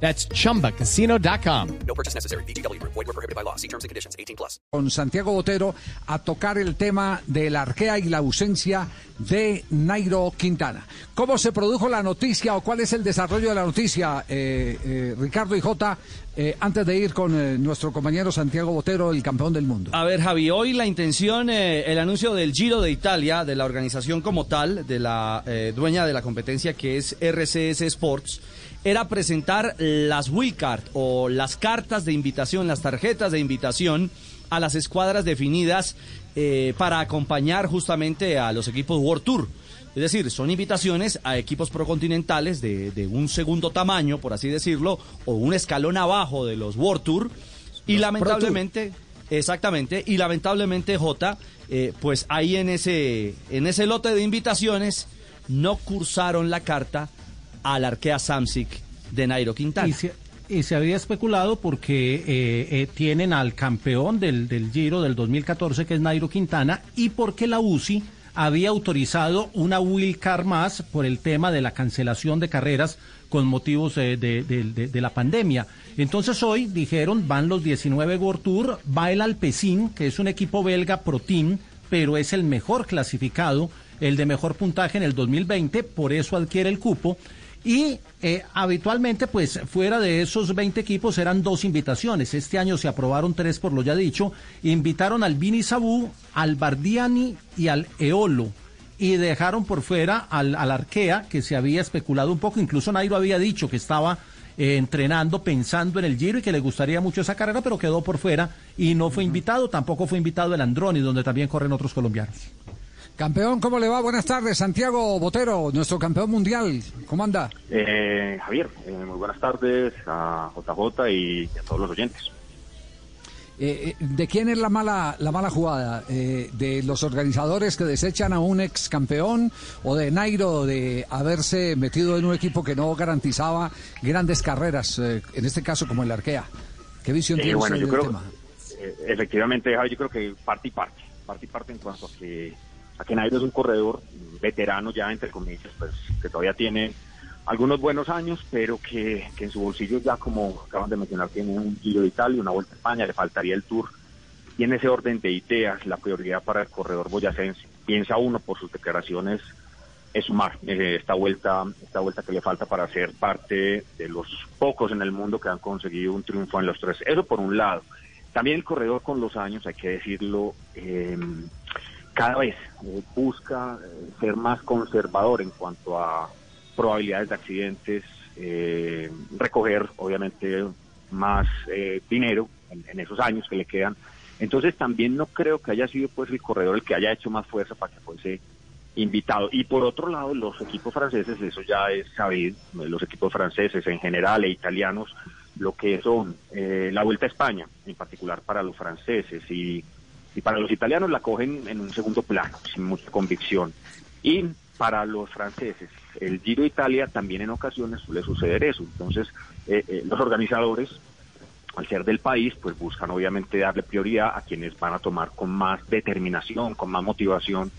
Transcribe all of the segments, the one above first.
That's chumbacasino.com. No purchase necessary. BGW. Void were prohibited by law. See terms and conditions. 18 plus. con Santiago Botero a tocar el tema de la arquea y la ausencia de Nairo Quintana. ¿Cómo se produjo la noticia o cuál es el desarrollo de la noticia, eh, eh, Ricardo y Jota, eh, antes de ir con eh, nuestro compañero Santiago Botero, el campeón del mundo? A ver, Javi, hoy la intención, eh, el anuncio del Giro de Italia, de la organización como tal, de la eh, dueña de la competencia que es RCS Sports, era presentar las wildcard o las cartas de invitación, las tarjetas de invitación a las escuadras definidas eh, para acompañar justamente a los equipos World Tour. Es decir, son invitaciones a equipos procontinentales de, de un segundo tamaño, por así decirlo, o un escalón abajo de los World Tour. Y Los lamentablemente, exactamente, y lamentablemente, J, eh, pues ahí en ese, en ese lote de invitaciones no cursaron la carta al arquea Samsic de Nairo Quintana. Y se, había especulado porque eh, eh, tienen al campeón del, del Giro del 2014, que es Nairo Quintana, y porque la UCI había autorizado una wildcard más por el tema de la cancelación de carreras con motivos eh, de, de- la pandemia. Entonces hoy dijeron, van los 19 World Tour, va el Alpecin, que es un equipo belga Pro Team, pero es el mejor clasificado, el de mejor puntaje en el 2020, por eso adquiere el cupo. Y eh, habitualmente, pues fuera de esos 20 equipos eran dos invitaciones. Este año se aprobaron tres, por lo ya dicho. Invitaron al Vini Sabú, al Bardiani y al Eolo. Y dejaron por fuera al, al Arkea, que se había especulado un poco. Incluso Nairo había dicho que estaba eh, entrenando, pensando en el Giro y que le gustaría mucho esa carrera, pero quedó por fuera y no fue invitado. Tampoco fue invitado el Androni, donde también corren otros colombianos. Campeón, ¿cómo le va? Buenas tardes, Santiago Botero, nuestro campeón mundial. ¿Cómo anda? Eh, Javier, eh, muy buenas tardes a JJ y a todos los oyentes. Eh, eh, ¿De quién es la mala, la mala jugada? Eh, ¿De los organizadores que desechan a un ex campeón o de Nairo de haberse metido en un equipo que no garantizaba grandes carreras, en este caso como el Arkea? ¿Qué visión tiene bueno, usted yo del creo, tema? efectivamente, Javier, yo creo que parte y parte, parte y parte en cuanto a que, a que Nairo es un corredor veterano ya, entre comillas, pues que todavía tiene algunos buenos años, pero que, que en su bolsillo ya, como acaban de mencionar, tiene un Giro de Italia, una Vuelta a España, le faltaría el Tour. Y en ese orden de ideas, la prioridad para el corredor boyacense, piensa uno por sus declaraciones, es sumar eh, esta vuelta esta vuelta que le falta para ser parte de los pocos en el mundo que han conseguido un triunfo en los tres. Eso por un lado. También el corredor con los años, hay que decirlo, eh, cada vez eh, busca eh, ser más conservador en cuanto a probabilidades de accidentes, eh, recoger obviamente más eh, dinero en, esos años que le quedan. Entonces también no creo que haya sido pues el corredor el que haya hecho más fuerza para que fuese invitado. Y por otro lado, los equipos franceses, eso ya es sabido, los equipos franceses en general e italianos, lo que son eh, la Vuelta a España, en particular para los franceses y, y para los italianos la cogen en un segundo plano, sin mucha convicción. Y para los franceses, el Giro Italia también en ocasiones suele suceder eso. Entonces, eh, eh, los organizadores al ser del país, pues buscan obviamente darle prioridad a quienes van a tomar con más determinación, con más motivación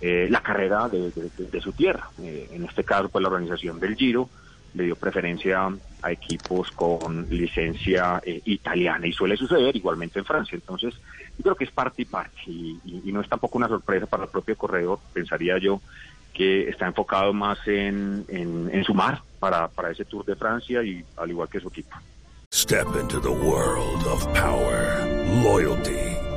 eh, la carrera de su tierra. Eh, en este caso, pues la organización del Giro le dio preferencia a equipos con licencia eh, italiana y suele suceder igualmente en Francia. Entonces, yo creo que es parte y parte y, no es tampoco una sorpresa para el propio corredor, pensaría yo que está enfocado más en, en, en sumar para, para ese Tour de Francia y al igual que su equipo. Step into the world of power, loyalty,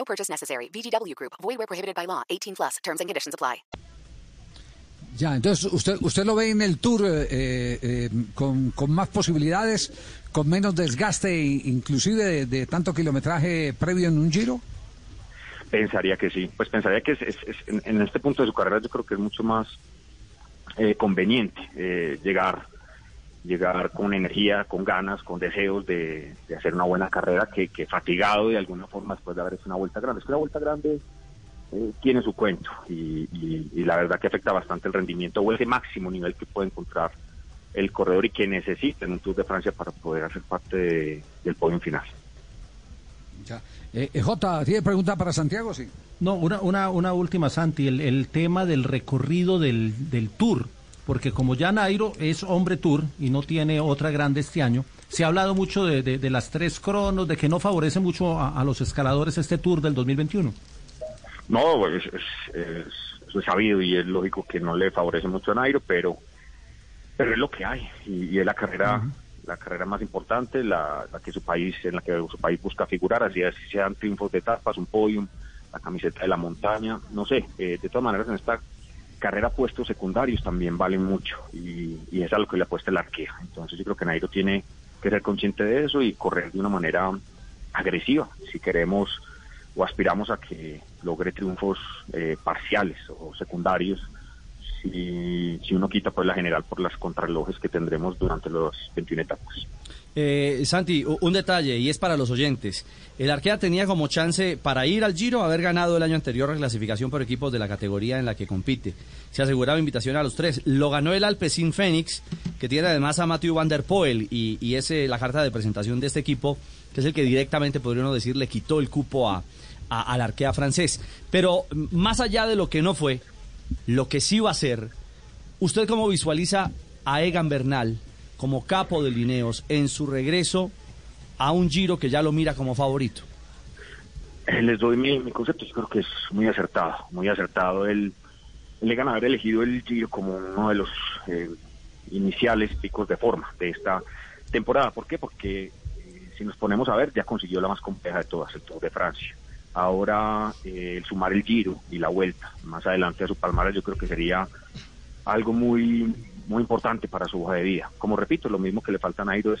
No purchase necessary. VGW Group. Void where prohibited by law. 18 plus. Terms and conditions apply. Ya, entonces usted usted lo ve en el Tour eh, eh, con, con más posibilidades, con menos desgaste, inclusive de, de tanto kilometraje previo en un Giro. Pensaría que sí, pues pensaría que es, es- es- en, en este punto de su carrera yo creo que es mucho más eh, conveniente eh, llegar llegar con energía, con ganas, con deseos de, de hacer una buena carrera que, que fatigado de alguna forma después de haber hecho una vuelta grande. Es que la vuelta grande eh, tiene su cuento y, y- y la verdad que afecta bastante el rendimiento o ese máximo nivel que puede encontrar el corredor y que necesita en un Tour de Francia para poder hacer parte de- del podio final. Ya. Eh, eh, Jota, ¿tiene pregunta para Santiago? Sí. No, una, una, una última, Santi, el, el tema del recorrido del, del Tour, porque como ya Nairo es hombre Tour y no tiene otra grande este año, se ha hablado mucho de, de- de las tres cronos, de que no favorece mucho a, a los escaladores este Tour del 2021. No, es, es- es- eso es sabido y es lógico que no le favorece mucho a Nairo, pero pero es lo que hay y, y es la carrera la carrera más importante, la, la que su país en la que su país busca figurar, así, así sean triunfos de etapas, un podium, la camiseta de la montaña, no sé, eh, de todas maneras en esta carrera puestos secundarios también valen mucho y, es a lo que le apuesta el arquero. Entonces yo creo que Nairo tiene que ser consciente de eso y correr de una manera agresiva si queremos o aspiramos a que logre triunfos eh, parciales o secundarios si, si uno quita pues la general por las contrarrelojes que tendremos durante las 21 etapas. Eh, Santi, un detalle y es para los oyentes. El Arkea tenía como chance para ir al Giro haber ganado el año anterior la clasificación por equipos de la categoría en la que compite. Se aseguraba invitación a los tres. Lo ganó el Alpecin Phoenix, que tiene además a Matthew Van Der Poel y, y es eh, la carta de presentación de este equipo, que es el que directamente, podría uno decir, le quitó el cupo a, a- al Arkea francés. Pero más allá de lo que no fue, lo que sí va a ser, ¿usted cómo visualiza a Egan Bernal como capo de Lineos en su regreso a un Giro que ya lo mira como favorito? Eh, Les doy mi, concepto, yo creo que es muy acertado, muy acertado el, el Egan haber elegido el Giro como uno de los eh, iniciales picos de forma de esta temporada. ¿Por qué? Porque eh, si nos ponemos a ver, ya consiguió la más compleja de todas, el Tour de Francia. Ahora, eh, el sumar el Giro y la vuelta más adelante a su palmarés, yo creo que sería algo muy muy importante para su hoja de vida. Como repito, lo mismo que le falta a Nairo es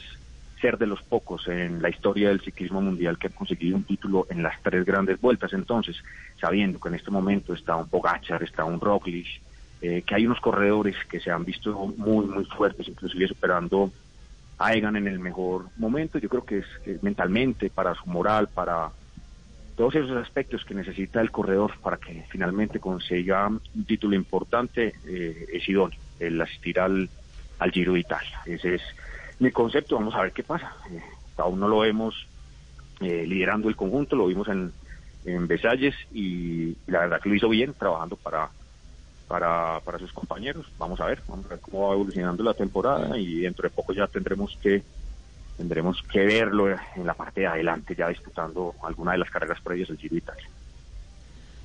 ser de los pocos en la historia del ciclismo mundial que ha conseguido un título en las tres grandes vueltas. Entonces, sabiendo que en este momento está un Pogachar, está un Roglic, eh, que hay unos corredores que se han visto muy, muy fuertes, inclusive superando a Egan en el mejor momento, yo creo que es, que mentalmente, para su moral, para todos esos aspectos que necesita el corredor para que finalmente consiga un título importante eh, es idóneo, el asistir al, al Giro de Italia. Ese es mi concepto, vamos a ver qué pasa. Eh, aún no lo vemos eh, liderando el conjunto, lo vimos en, en Besalles y, la verdad que lo hizo bien trabajando para, para, para sus compañeros. Vamos a ver, vamos a ver cómo va evolucionando la temporada y dentro de poco ya tendremos que tendremos que verlo en la parte de adelante, ya disputando alguna de las carreras previas del Giro de Italia.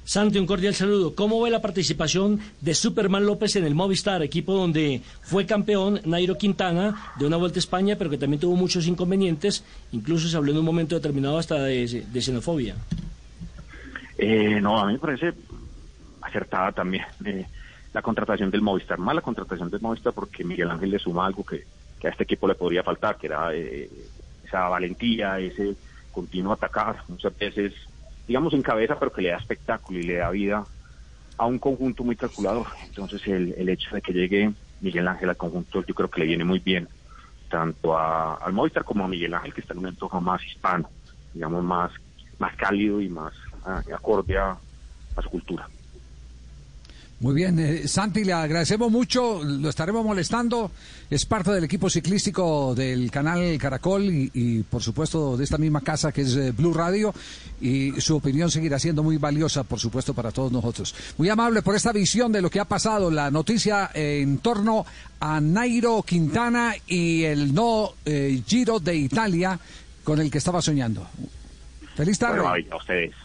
Santi, un cordial saludo. ¿Cómo ve la participación de Superman López en el Movistar, equipo donde fue campeón Nairo Quintana de una Vuelta a España, pero que también tuvo muchos inconvenientes? Incluso se habló en un momento determinado hasta de, de xenofobia. Eh, no, a mí me parece acertada también eh, la contratación del Movistar. Mala contratación del Movistar porque Miguel Ángel le suma algo que, que a este equipo le podría faltar, que era eh, esa valentía, ese continuo atacar, muchas veces, digamos, en cabeza, pero que le da espectáculo y le da vida a un conjunto muy calculador. Entonces, el, el hecho de que llegue Miguel Ángel al conjunto, yo creo que le viene muy bien, tanto a, al Movistar como a Miguel Ángel, que está en un entorno más hispano, digamos, más, más cálido y más ah, acorde a, a su cultura. Muy bien, eh, Santi, le agradecemos mucho, lo estaremos molestando, es parte del equipo ciclístico del canal Caracol y, por supuesto de esta misma casa que es eh, Blue Radio y su opinión seguirá siendo muy valiosa por supuesto para todos nosotros. Muy amable por esta visión de lo que ha pasado, la noticia en torno a Nairo Quintana y el no eh, Giro de Italia con el que estaba soñando. Feliz tarde. A ustedes.